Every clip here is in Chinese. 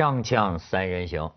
锵锵三人行，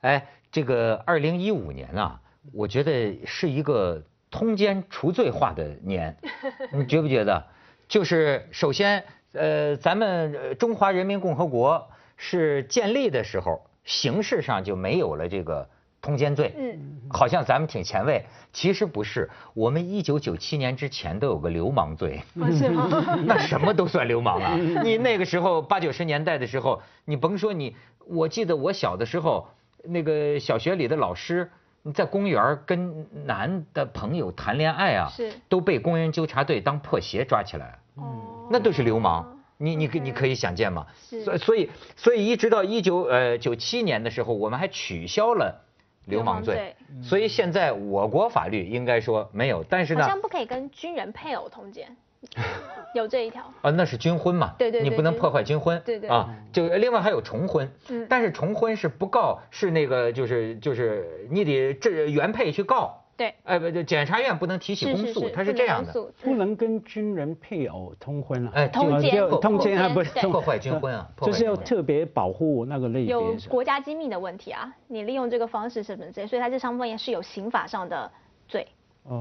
哎，这个二零一五年啊，我觉得是一个通奸除罪化的年，你觉不觉得？就是首先，呃，咱们中华人民共和国是建立的时候，形式上就没有了这个通奸罪，嗯，好像咱们挺前卫，其实不是，我们一九九七年之前都有个流氓罪，是吗？那什么都算流氓啊！你那个时候八九十年代的时候，你甭说你。我记得我小的时候，那个小学里的老师在公园跟男的朋友谈恋爱啊，是都被公安纠察队当破鞋抓起来，哦，那都是流氓，你你可你可以想见吗？所所以所以一直到一九呃九七年的时候，我们还取消了流氓罪，所以现在我国法律应该说没有，但是呢，好像不可以跟军人配偶通奸。有这一条啊，那是军婚嘛？对对，你不能破坏军婚。对对啊，就另外还有重婚。嗯，但是重婚是不告，是那个就是就是你得这原配去告。对，哎不，检察院不能提起公诉，他是这样的，不能跟军人配偶通婚了。哎，通奸，通奸还不破坏军婚啊？就是要特别保护那个类别。有国家机密的问题啊，你利用这个方式是不是？所以他这上面是有刑法上的罪。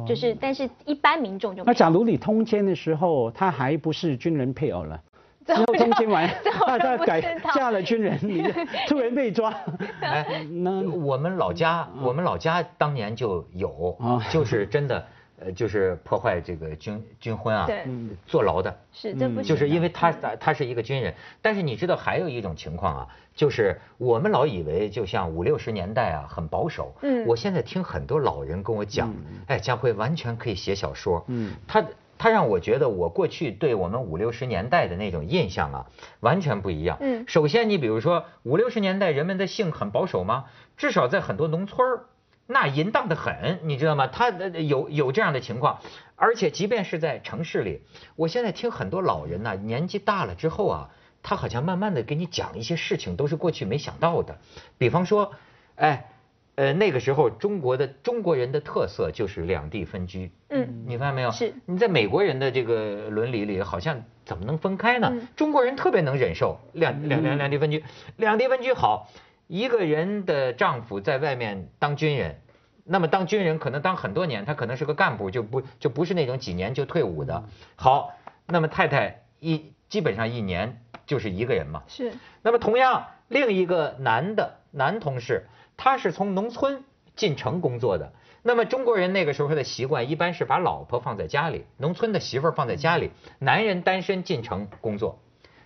就是，但是一般民众就那假如你通奸的时候，他还不是军人配偶了，之后通奸完，他他改嫁了军人，你突然被抓。哎，那我们老家，我们老家当年就有，就是真的。呃，就是破坏这个军军婚啊，对，坐牢的，是这不就是因为他他是一个军人，但是你知道还有一种情况啊，就是我们老以为就像五六十年代啊很保守，嗯，我现在听很多老人跟我讲，哎，家辉完全可以写小说，嗯，他他让我觉得我过去对我们五六十年代的那种印象啊完全不一样，嗯，首先你比如说五六十年代人们的性很保守吗？至少在很多农村儿。那淫荡的很，你知道吗？他有有这样的情况，而且即便是在城市里，我现在听很多老人呐，年纪大了之后啊，他好像慢慢的给你讲一些事情，都是过去没想到的。比方说，哎，呃，那个时候中国的中国人的特色就是两地分居。嗯，你发现没有？是。你在美国人的这个伦理里，好像怎么能分开呢？中国人特别能忍受两两两两地分居，两地分居好。一个人的丈夫在外面当军人，那么当军人可能当很多年，他可能是个干部，就不就不是那种几年就退伍的。好，那么太太一基本上一年就是一个人嘛。是。那么同样，另一个男的男同事，他是从农村进城工作的。那么中国人那个时候的习惯一般是把老婆放在家里，农村的媳妇儿放在家里，男人单身进城工作。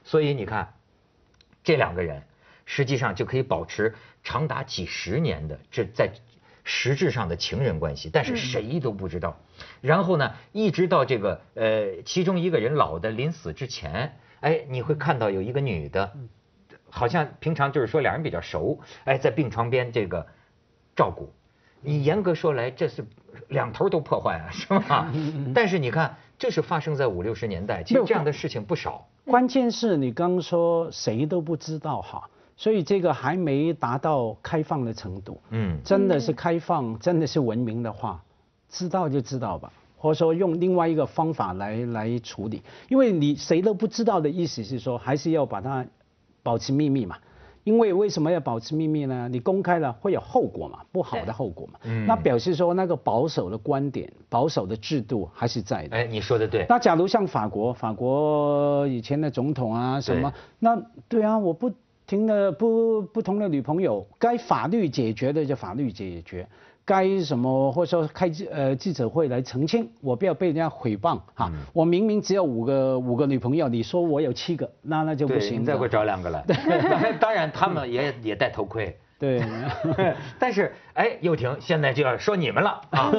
所以你看，这两个人。实际上就可以保持长达几十年的这在实质上的情人关系，但是谁都不知道。然后呢，一直到这个呃，其中一个人老的临死之前，哎，你会看到有一个女的，好像平常就是说两人比较熟，哎，在病床边这个照顾。你严格说来，这是两头都破坏啊，是吧？但是你看，这是发生在五六十年代，其实这样的事情不少。关键是你刚说谁都不知道哈。所以这个还没达到开放的程度，嗯，真的是开放，真的是文明的话，知道就知道吧，或者说用另外一个方法来来处理，因为你谁都不知道的意思是说，还是要把它保持秘密嘛。因为为什么要保持秘密呢？你公开了会有后果嘛，不好的后果嘛。嗯。那表示说那个保守的观点、保守的制度还是在的。哎，你说的对。那假如像法国，法国以前的总统啊什么，那对啊，我不。听了不不同的女朋友，该法律解决的就法律解决，该什么或者说开呃记者会来澄清，我不要被人家诽谤哈。我明明只有五个五个女朋友，你说我有七个，那那就不行。你再给我找两个来。当然他们也也戴头盔。对。但是哎，又婷现在就要说你们了啊。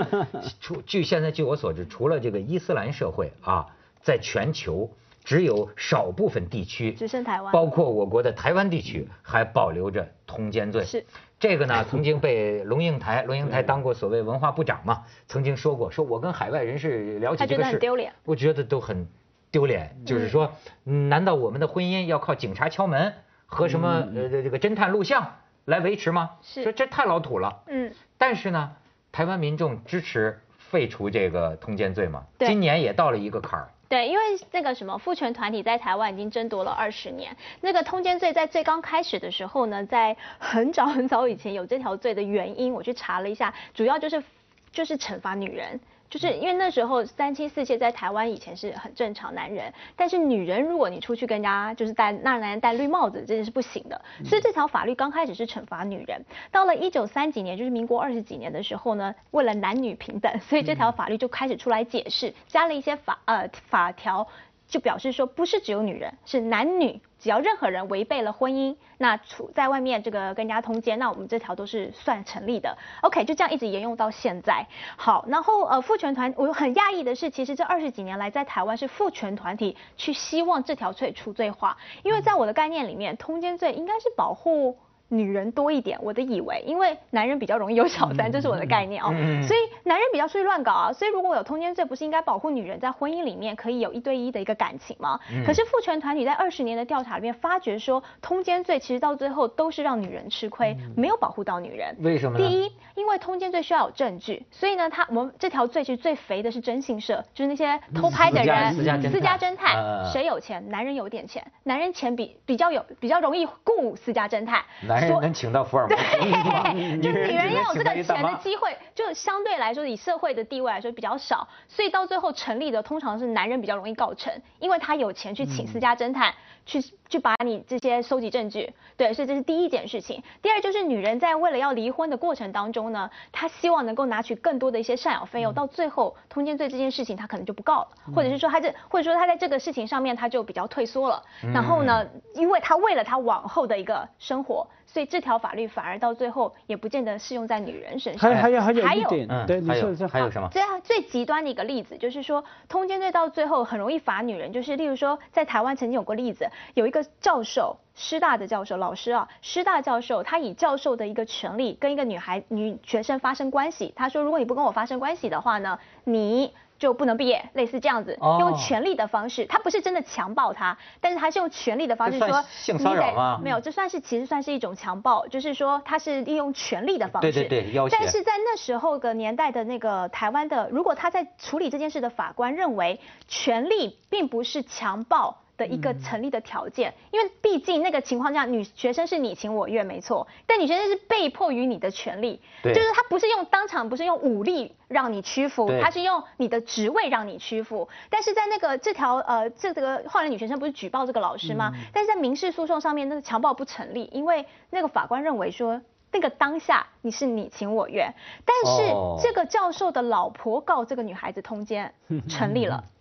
除据现在据我所知，除了这个伊斯兰社会啊，在全球。只有少部分地区，只剩台湾，包括我国的台湾地区还保留着通奸罪。是这个呢，曾经被龙应台，龙应台当过所谓文化部长嘛，曾经说过，说我跟海外人士聊起这个事，丢脸，我觉得都很丢脸。就是说，难道我们的婚姻要靠警察敲门和什么呃这个侦探录像来维持吗？是，说这太老土了。嗯。但是呢，台湾民众支持废除这个通奸罪嘛？今年也到了一个坎儿。对，因为那个什么父权团体在台湾已经争夺了二十年。那个通奸罪在最刚开始的时候呢，在很早很早以前有这条罪的原因，我去查了一下，主要就是就是惩罚女人。就是因为那时候三妻四妾在台湾以前是很正常，男人，但是女人如果你出去跟人家就是戴那男人戴绿帽子，这件是不行的。所以这条法律刚开始是惩罚女人，到了一九三几年，就是民国二十几年的时候呢，为了男女平等，所以这条法律就开始出来解释，加了一些法呃法条。就表示说，不是只有女人，是男女，只要任何人违背了婚姻，那处在外面这个跟人家通奸，那我们这条都是算成立的。OK，就这样一直沿用到现在。好，然后呃，父权团，我很讶异的是，其实这二十几年来，在台湾是父权团体去希望这条罪除罪化，因为在我的概念里面，通奸罪应该是保护。女人多一点，我的以为，因为男人比较容易有小三，这是我的概念哦。所以男人比较出去乱搞啊，所以如果我有通奸罪，不是应该保护女人在婚姻里面可以有一对一的一个感情吗？可是父权团体在二十年的调查里面发觉说，通奸罪其实到最后都是让女人吃亏，没有保护到女人。为什么？第一，因为通奸罪需要有证据，所以呢，他我们这条罪其实最肥的是征信社，就是那些偷拍的人，私家侦探，谁有钱？男人有点钱，男人钱比比较有比较容易雇私家侦探。人能请到福尔摩斯，就女人要有这个 钱的机会，就相对来说以社会的地位来说比较少，所以到最后成立的通常是男人比较容易告成，因为他有钱去请私家侦探去去把你这些收集证据，对，所以这是第一件事情。第二就是女人在为了要离婚的过程当中呢，她希望能够拿取更多的一些赡养费用，到最后通奸罪这件事情她可能就不告了，或者是说她这或者说她在这个事情上面她就比较退缩了，然后呢，因为她为了她往后的一个生活。所以这条法律反而到最后也不见得适用在女人身上。还还有还有一点，对，还有还有什么？最最极端的一个例子就是说，通奸罪到最后很容易罚女人，就是例如说，在台湾曾经有过例子，有一个教授，师大的教授，老师啊，师大教授，他以教授的一个权利跟一个女孩女学生发生关系，他说，如果你不跟我发生关系的话呢，你。就不能毕业，类似这样子，用权力的方式，他不是真的强暴他，但是他是用权力的方式说，性骚扰吗？没有，这算是其实算是一种强暴，就是说他是利用权力的方式。对对对，要但是在那时候的年代的那个台湾的，如果他在处理这件事的法官认为，权力并不是强暴。的一个成立的条件，因为毕竟那个情况下，女学生是你情我愿，没错，但女学生是被迫于你的权利，就是她不是用当场，不是用武力让你屈服，她是用你的职位让你屈服。但是在那个这条呃，这个后来女学生不是举报这个老师吗？但是在民事诉讼上面，那个强暴不成立，因为那个法官认为说，那个当下你是你情我愿，但是这个教授的老婆告这个女孩子通奸，成立了。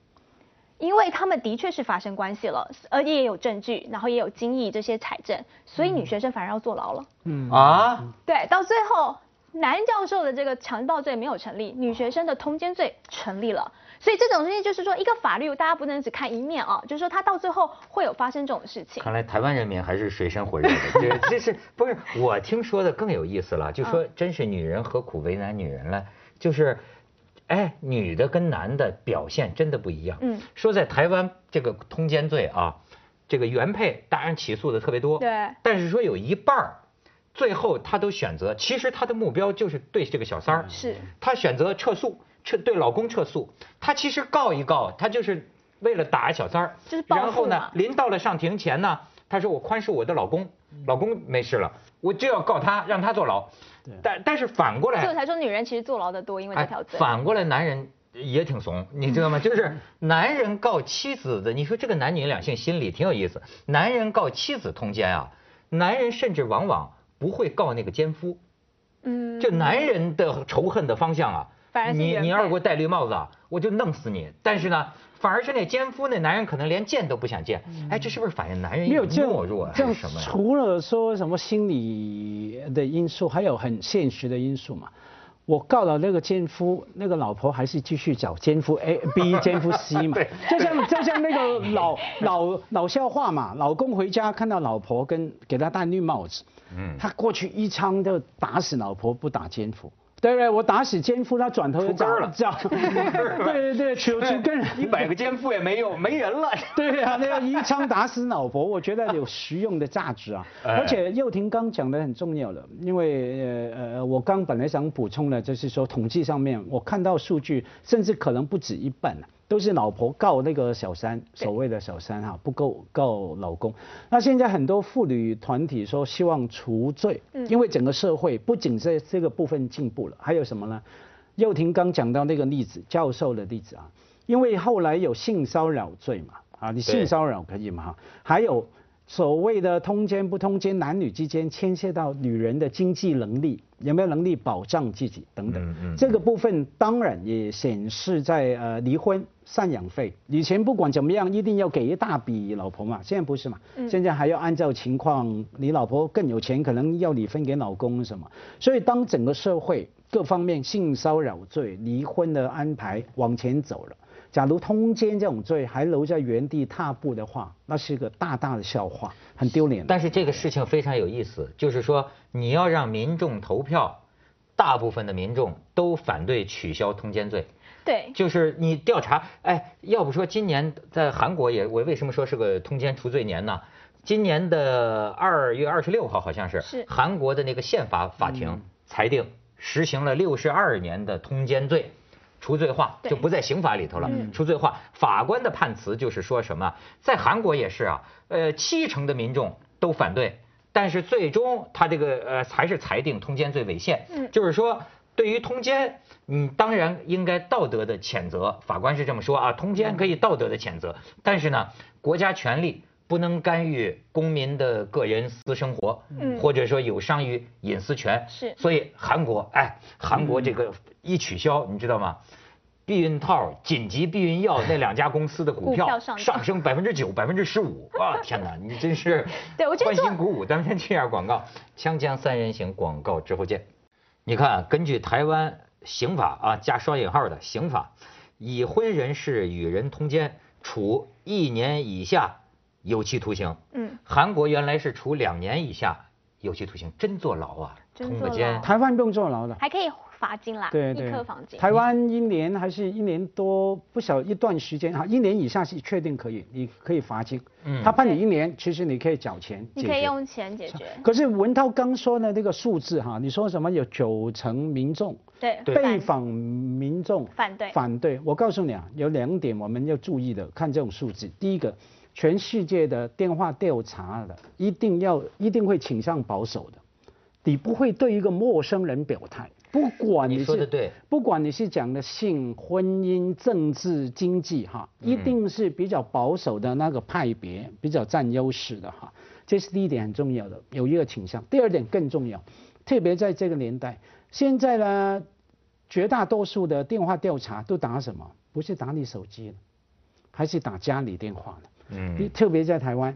因为他们的确是发生关系了，而且也有证据，然后也有精益这些采证，所以女学生反而要坐牢了。嗯啊，对，到最后男教授的这个强暴罪没有成立，女学生的通奸罪成立了。所以这种东西就是说，一个法律大家不能只看一面啊，就是说它到最后会有发生这种事情。看来台湾人民还是水深火热的，这这是不是？我听说的更有意思了，就说真是女人何苦为难女人了，就是。哎，女的跟男的表现真的不一样。嗯，说在台湾这个通奸罪啊，这个原配当然起诉的特别多。对。但是说有一半儿，最后他都选择，其实他的目标就是对这个小三儿。是。他选择撤诉，撤对老公撤诉。他其实告一告，他就是为了打小三儿。就是然后呢，临到了上庭前呢，他说我宽恕我的老公，老公没事了，我就要告他，让他坐牢。但但是反过来，所以才说女人其实坐牢的多，因为这条罪。反过来，男人也挺怂，你知道吗？就是男人告妻子的，你说这个男女两性心理挺有意思。男人告妻子通奸啊，男人甚至往往不会告那个奸夫。嗯。就男人的仇恨的方向啊，你你要是给我戴绿帽子啊，我就弄死你。但是呢。反而是那奸夫，那男人可能连见都不想见。哎，这是不是反映男人没有懦弱还是什么？除了说什么心理的因素，还有很现实的因素嘛。我告了那个奸夫，那个老婆还是继续找奸夫 A、B、奸夫 C 嘛。就像就像那个老老老笑话嘛，老公回家看到老婆跟给他戴绿帽子，嗯，他过去一枪就打死老婆，不打奸夫。对对，我打死奸夫，他转头就找了，这样。对对对，求出根，一百个奸夫也没用，没人了。对啊，那要一枪打死老婆，我觉得有实用的价值啊。而且佑廷刚讲的很重要了，因为呃呃，我刚本来想补充的，就是说统计上面我看到数据，甚至可能不止一半都是老婆告那个小三，所谓的小三哈，不够告老公。那现在很多妇女团体说希望除罪，因为整个社会不仅在这个部分进步了，还有什么呢？幼婷刚讲到那个例子，教授的例子啊，因为后来有性骚扰罪嘛，啊，你性骚扰可以嘛哈，还有。所谓的通奸不通奸，男女之间牵涉到女人的经济能力，有没有能力保障自己等等。这个部分当然也显示在呃离婚赡养费，以前不管怎么样一定要给一大笔老婆嘛，现在不是嘛？现在还要按照情况，你老婆更有钱，可能要你分给老公什么。所以当整个社会各方面性骚扰罪、离婚的安排往前走了。假如通奸这种罪还留在原地踏步的话，那是一个大大的笑话，很丢脸。但是这个事情非常有意思，就是说你要让民众投票，大部分的民众都反对取消通奸罪。对，就是你调查，哎，要不说今年在韩国也，我为什么说是个通奸除罪年呢？今年的二月二十六号好像是，是韩国的那个宪法法庭裁定实行了六十二年的通奸罪。除罪化就不在刑法里头了。除罪化，法官的判词就是说什么，在韩国也是啊，呃，七成的民众都反对，但是最终他这个呃还是裁定通奸罪违宪。嗯，就是说对于通奸，你当然应该道德的谴责，法官是这么说啊，通奸可以道德的谴责，但是呢，国家权力不能干预公民的个人私生活，或者说有伤于隐私权。是，所以韩国，哎，韩国这个。一取消，你知道吗？避孕套、紧急避孕药那两家公司的股票上升百分之九、百分之十五。啊，天哪，你真是 对我欢欣鼓舞。咱们先去下广告，锵锵三人行广告之后见。你看，根据台湾刑法啊加双引号的刑法，已婚人士与人通奸，处一年以下有期徒刑。嗯，韩国原来是处两年以下有期徒刑，真坐牢啊！通个监，台湾不用坐牢的，还可以。罚金啦，对对，一颗罚金。台湾一年还是一年多不小一段时间哈，一年以下是确定可以，你可以罚金。嗯，他判你一年，其实你可以缴钱，你可以用钱解决。可是文涛刚说的那个数字哈，你说什么有九成民众对被访民众反对反对，我告诉你啊，有两点我们要注意的，看这种数字。第一个，全世界的电话调查的一定要一定会倾向保守的，你不会对一个陌生人表态。不管你是不管你是讲的性、婚姻、政治、经济，哈，一定是比较保守的那个派别，比较占优势的哈。这是第一点很重要的，有一个倾向。第二点更重要，特别在这个年代，现在呢，绝大多数的电话调查都打什么？不是打你手机还是打家里电话的？嗯，特别在台湾，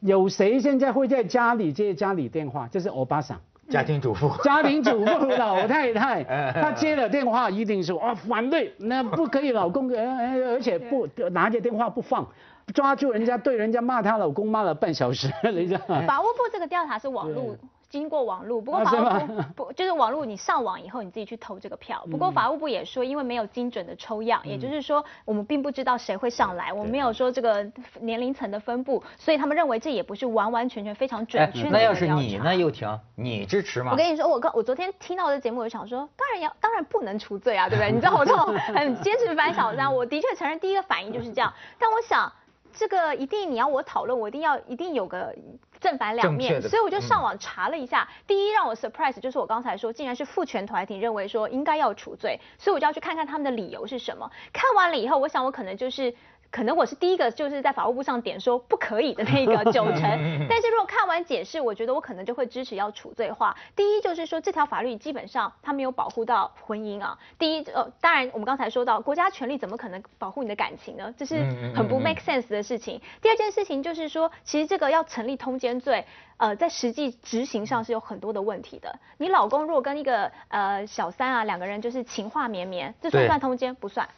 有谁现在会在家里接家里电话？这是欧巴桑。家庭主妇，家庭主妇老太太，她接了电话一定说啊反对，那不可以，老公，而而且不拿着电话不放，抓住人家对人家骂她老公骂了半小时，人家。法务部这个调查是网络。经过网络，不过法务部不就是网络？你上网以后你自己去投这个票。不过法务部也说，因为没有精准的抽样，也就是说我们并不知道谁会上来，我们没有说这个年龄层的分布，所以他们认为这也不是完完全全非常准确的那要是你呢，又婷，你支持吗？我跟你说，我刚我昨天听到的节目，我就想说，当然要，当然不能除罪啊，对不对？你知道我这种很坚持反小三，我的确承认第一个反应就是这样。但我想，这个一定你要我讨论，我一定要一定有个。正反两面，所以我就上网查了一下。第一让我 surprise 就是我刚才说，竟然是父权团体认为说应该要处罪，所以我就要去看看他们的理由是什么。看完了以后，我想我可能就是。可能我是第一个就是在法务部上点说不可以的那个 九成，但是如果看完解释，我觉得我可能就会支持要处罪化。第一就是说这条法律基本上它没有保护到婚姻啊。第一呃，当然我们刚才说到国家权力怎么可能保护你的感情呢？这是很不 make sense 的事情。第二件事情就是说，其实这个要成立通奸罪，呃，在实际执行上是有很多的问题的。你老公如果跟一个呃小三啊两个人就是情话绵绵，这算不算通奸？不算。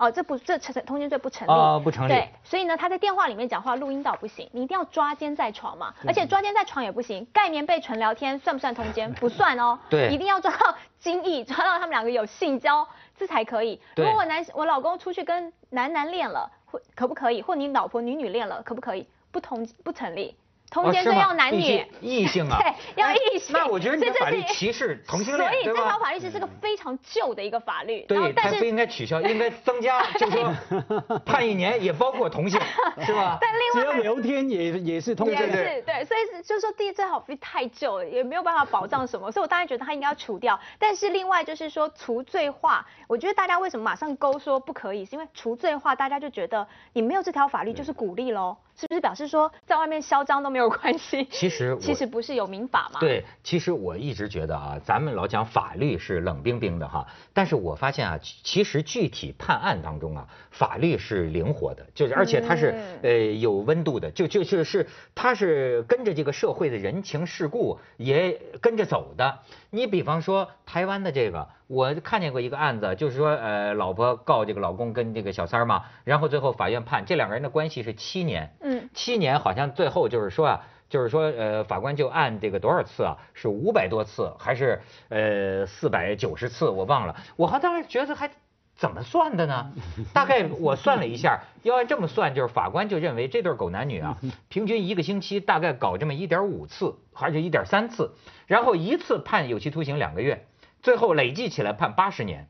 哦，这不这成通奸罪不成立啊，不成立。对，所以呢，他在电话里面讲话录音到不行，你一定要抓奸在床嘛，而且抓奸在床也不行，盖棉被纯聊天算不算通奸？不算哦，对，一定要抓到精液，抓到他们两个有性交，这才可以。如果我男我老公出去跟男男恋了，会可不可以？或你老婆女女恋了，可不可以？不同不成立。通奸罪要男女，异性啊，对，要异性。那我觉得这法律歧视同性恋，所以这条法律其实是个非常旧的一个法律。对，但是不应该取消，应该增加，就是说判一年也包括同性，是吧？但另外只要聊天也也是通奸。也是对，所以就是说第一这条法律太旧了，也没有办法保障什么，所以我当然觉得他应该要除掉。但是另外就是说除罪化，我觉得大家为什么马上勾说不可以，是因为除罪化大家就觉得你没有这条法律就是鼓励喽。是不是表示说在外面嚣张都没有关系？其实 其实不是有民法吗？对，其实我一直觉得啊，咱们老讲法律是冷冰冰的哈，但是我发现啊，其实具体判案当中啊，法律是灵活的，就是而且它是呃有温度的，就就就是它是跟着这个社会的人情世故也跟着走的。你比方说台湾的这个。我看见过一个案子，就是说，呃，老婆告这个老公跟这个小三儿嘛，然后最后法院判这两个人的关系是七年，嗯，七年好像最后就是说啊，就是说，呃，法官就按这个多少次啊，是五百多次还是呃四百九十次，我忘了，我还当时觉得还怎么算的呢？大概我算了一下，要按这么算，就是法官就认为这对狗男女啊，平均一个星期大概搞这么一点五次，还是一点三次，然后一次判有期徒刑两个月。最后累计起来判八十年，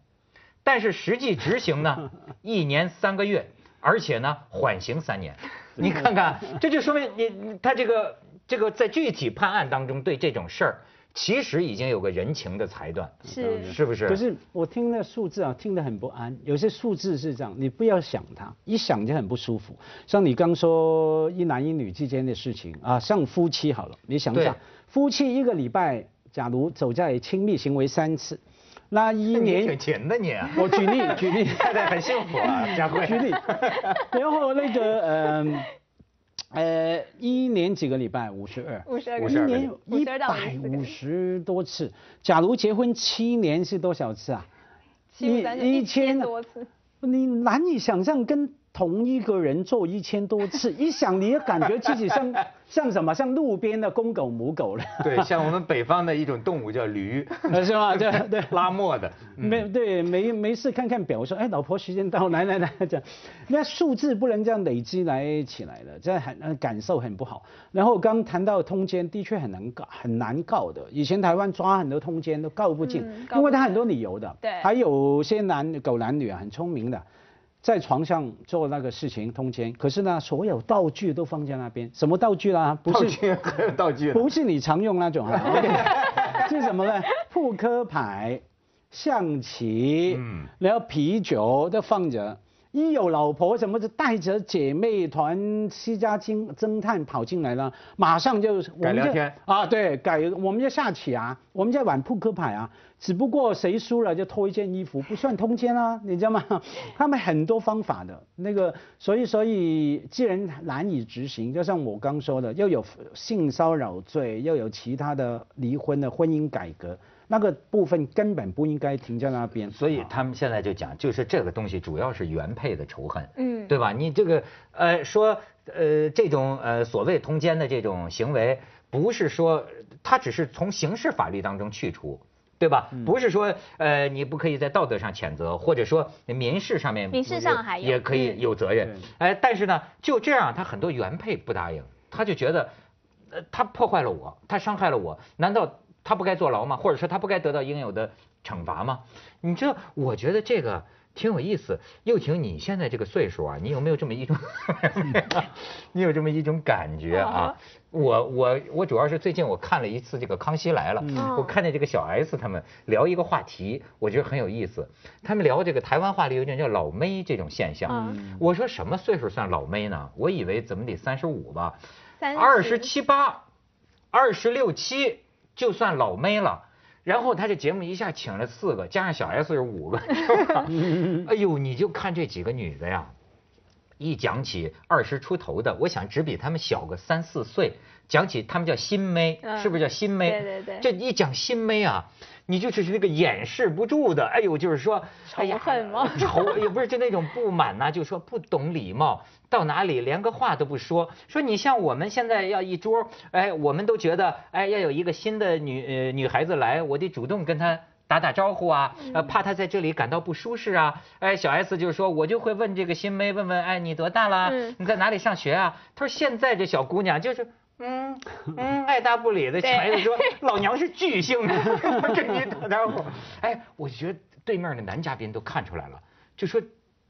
但是实际执行呢，一年三个月，而且呢缓刑三年。你看看，这就说明你他这个这个在具体判案当中对这种事儿，其实已经有个人情的裁断，是是不是？可是我听那数字啊，听得很不安。有些数字是这样，你不要想它，一想就很不舒服。像你刚说一男一女之间的事情啊，像夫妻好了，你想想，夫妻一个礼拜。假如走在亲密行为三次，那一年挺勤的你。我举例举例，太太很幸福啊，佳慧。举例，然后那个呃呃一年几个礼拜五十二，五十二，一年一百五十多次。假如结婚七年是多少次啊？一一千多次。你难以想象跟。同一个人做一千多次，一想你也感觉自己像像什么？像路边的公狗母狗了。对，像我们北方的一种动物叫驴，是吧？对对，拉磨的。没对没没事看看表说，哎，老婆时间到，来来来讲，那数字不能这样累积来起来的，这很感受很不好。然后刚谈到通奸，的确很难告，很难告的。以前台湾抓很多通奸都告不进，因为他很多理由的。对。还有些男狗男女啊，很聪明的。在床上做那个事情通奸，可是呢，所有道具都放在那边，什么道具啦？不是道具，不是你常用那种啊。是什么呢？扑克牌、象棋，嗯，然后啤酒都放着。一有老婆什么的带着姐妹团、私家侦侦探跑进来了，马上就改聊天啊，对，改我们就下棋啊，我们在玩扑克牌啊，只不过谁输了就脱一件衣服，不算通奸啊，你知道吗？他们很多方法的那个，所以所以既然难以执行，就像我刚说的，又有性骚扰罪，又有其他的离婚的婚姻改革。那个部分根本不应该停在那边，所以他们现在就讲，就是这个东西主要是原配的仇恨，嗯，对吧？你这个呃说呃这种呃所谓通奸的这种行为，不是说他只是从刑事法律当中去除，对吧？不是说呃你不可以在道德上谴责，或者说民事上面民事上还也可以有责任，哎，但是呢就这样，他很多原配不答应，他就觉得呃他破坏了我，他伤害了我，难道？他不该坐牢吗？或者说他不该得到应有的惩罚吗？你知道，我觉得这个挺有意思。又婷，你现在这个岁数啊，你有没有这么一种 你有这么一种感觉啊？我我我主要是最近我看了一次这个《康熙来了》，我看见这个小 S 他们聊一个话题，我觉得很有意思。他们聊这个台湾话里有一种叫“老妹”这种现象。我说什么岁数算老妹呢？我以为怎么得三十五吧，二十七八，二十六七。就算老妹了，然后他这节目一下请了四个，加上小 S 是五个，哎呦，你就看这几个女的呀，一讲起二十出头的，我想只比他们小个三四岁，讲起他们叫新妹，是不是叫新妹？对对对，这一讲新妹啊。你就是那个掩饰不住的，哎呦，就是说哎呀恨吗？仇也不是就那种不满呐，就说不懂礼貌，到哪里连个话都不说。说你像我们现在要一桌，哎，我们都觉得，哎，要有一个新的女呃女孩子来，我得主动跟她打打招呼啊，呃，怕她在这里感到不舒适啊。哎，小 S 就是说我就会问这个新妹，问问，哎，你多大了？你在哪里上学啊？她说现在这小姑娘就是。嗯嗯，爱答不理的，孩子说老娘是巨星，跟你打招呼。哎，我觉得对面的男嘉宾都看出来了，就说，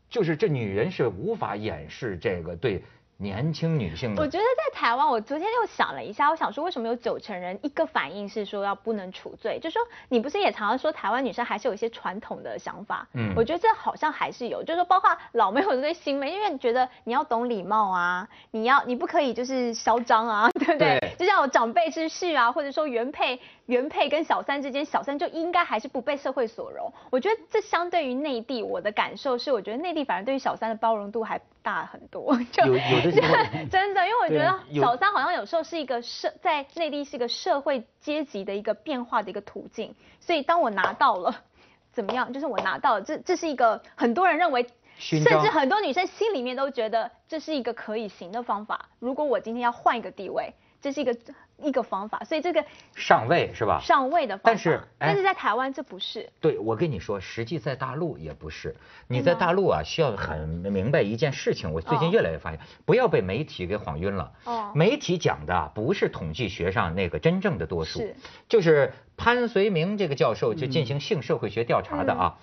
就是这女人是无法掩饰这个对。年轻女性，我觉得在台湾，我昨天又想了一下，我想说为什么有九成人一个反应是说要不能处罪，就说你不是也常常说台湾女生还是有一些传统的想法，嗯，我觉得这好像还是有，就是说包括老没有这些新妹，因为觉得你要懂礼貌啊，你要你不可以就是嚣张啊，对不对？就像我长辈之事啊，或者说原配原配跟小三之间，小三就应该还是不被社会所容。我觉得这相对于内地，我的感受是，我觉得内地反而对于小三的包容度还大很多，就有有的。真的，因为我觉得小三好像有时候是一个社在内地是一个社会阶级的一个变化的一个途径，所以当我拿到了怎么样，就是我拿到了这这是一个很多人认为，甚至很多女生心里面都觉得这是一个可以行的方法。如果我今天要换一个地位。这是一个一个方法，所以这个上位是吧？上位的方法，但是但是在台湾这不是。对，我跟你说，实际在大陆也不是。你在大陆啊，需要很明白一件事情。我最近越来越发现，不要被媒体给晃晕了。哦。媒体讲的不是统计学上那个真正的多数，是就是潘绥铭这个教授就进行性社会学调查的啊。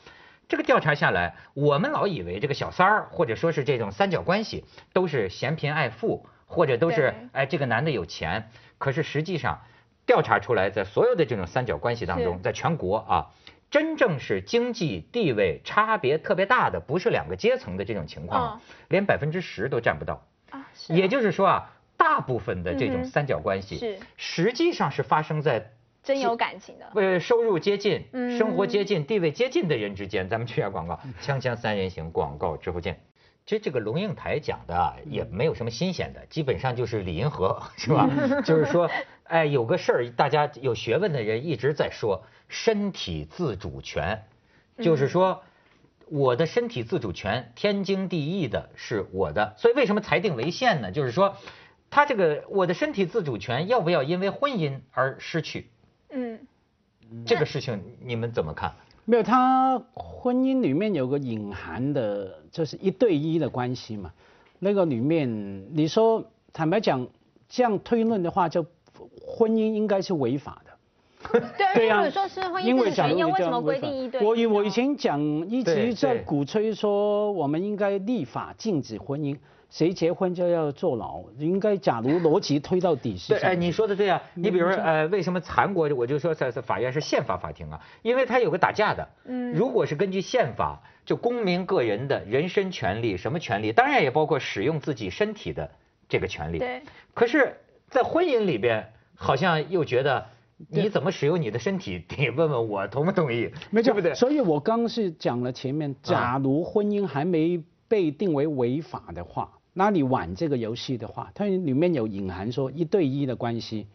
这个调查下来，我们老以为这个小三儿或者说是这种三角关系都是嫌贫爱富。或者都是哎，这个男的有钱，可是实际上调查出来，在所有的这种三角关系当中，在全国啊，真正是经济地位差别特别大的，不是两个阶层的这种情况，连百分之十都占不到啊。也就是说啊，大部分的这种三角关系是实际上是发生在真有感情的，为收入接近、生活接近、地位接近的人之间。咱们去下广告，锵锵三人行广告之后见。其实这个龙应台讲的也没有什么新鲜的，基本上就是李银河，是吧？就是说，哎，有个事儿，大家有学问的人一直在说身体自主权，就是说我的身体自主权天经地义的是我的，所以为什么裁定违宪呢？就是说，他这个我的身体自主权要不要因为婚姻而失去？嗯，这个事情你们怎么看？没有，他婚姻里面有个隐含的，就是一对一的关系嘛。那个里面，你说坦白讲，这样推论的话，就婚姻应该是违法的。对 啊，说是婚姻自主权，为什么规定一对？我以我以前讲一直在鼓吹说，我们应该立法禁止婚姻。谁结婚就要坐牢？应该假如逻辑推到底是？对，哎，你说的对啊。你比如说，呃，为什么韩国我就说在在法院是宪法法庭啊？因为他有个打架的。嗯。如果是根据宪法，就公民个人的人身权利，什么权利？当然也包括使用自己身体的这个权利。对。可是，在婚姻里边，好像又觉得你怎么使用你的身体？得问问我同不同意？没错，不对？所以我刚是讲了前面，假如婚姻还没被定为违法的话。那你玩这个游戏的话，它里面有隐含说一对一的关系，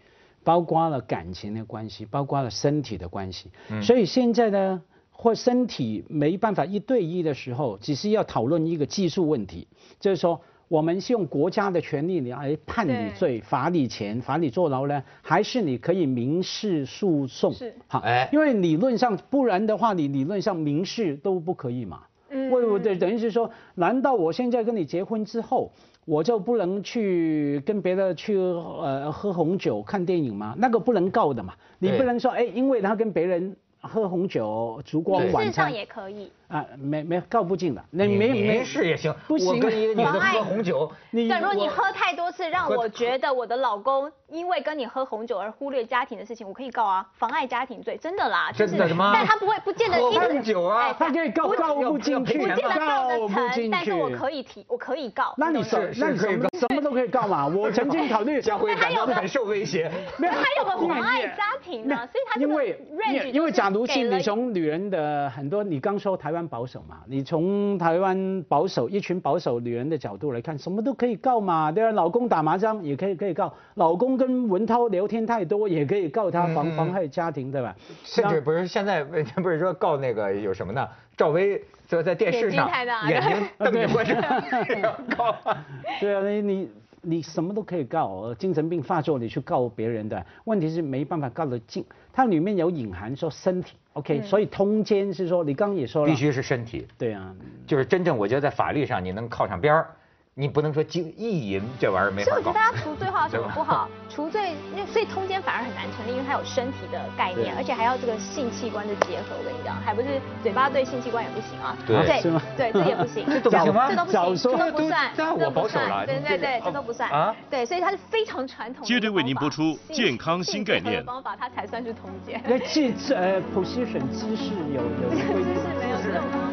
包括了感情的关系，包括了身体的关系。所以现在呢，或身体没办法一对一的时候，只是要讨论一个技术问题，就是说我们是用国家的权利来判你罪、罚你钱、罚你坐牢呢，还是你可以民事诉讼？是好，哎，因为理论上不然的话，你理论上民事都不可以嘛。为不对，等于是说，难道我现在跟你结婚之后，我就不能去跟别的去呃喝红酒、看电影吗？那个不能告的嘛，你不能说哎，因为他跟别人喝红酒、烛光晚餐，也可以。啊，没没告不进的，那没没事也行，不行。我跟一个女的喝红酒，你如果你喝太多次，让我觉得我的老公因为跟你喝红酒而忽略家庭的事情，我可以告啊，妨碍家庭罪，真的啦。真的吗？但他不会，不见得。喝红酒啊，他可以告告不进去，不见得告得成，但是我可以提，我可以告。那你是那你什么什么都可以告嘛？我曾经考虑。家辉感到很受威胁。没有，他有个妨碍家庭呢，所以他因为因为假如是你从女人的很多，你刚说台湾保守嘛，你。从台湾保守一群保守女人的角度来看，什么都可以告嘛，对吧？老公打麻将也可以可以告，老公跟文涛聊天太多也可以告他妨妨害家庭，对吧？甚至不是现在不是说告那个有什么呢？赵薇就在电视上眼睛瞪着我，告。对啊，你你你什么都可以告，精神病发作你去告别人的，问题是没办法告得进，它里面有隐含说身体。OK，所以通奸是说，你刚也说了，必须是身体。对啊，就是真正我觉得在法律上你能靠上边儿，你不能说经意淫这玩意儿没法所以我觉得大家除罪化有什么不好？除罪，那所以通奸反而很难成立，因为它有身体的概念，而且还要这个性器官的结合。我跟你讲，还不是嘴巴对性器官也不行啊。对是吗对，这也不行。这都不行吗这都不行，这都不算，这我保守了对对对，哦这都不算啊。对，所以它是非常传统。接着为您播出健康新概念方法它才算是通奸。那技呃 position 姿势有有姿势 没有这种。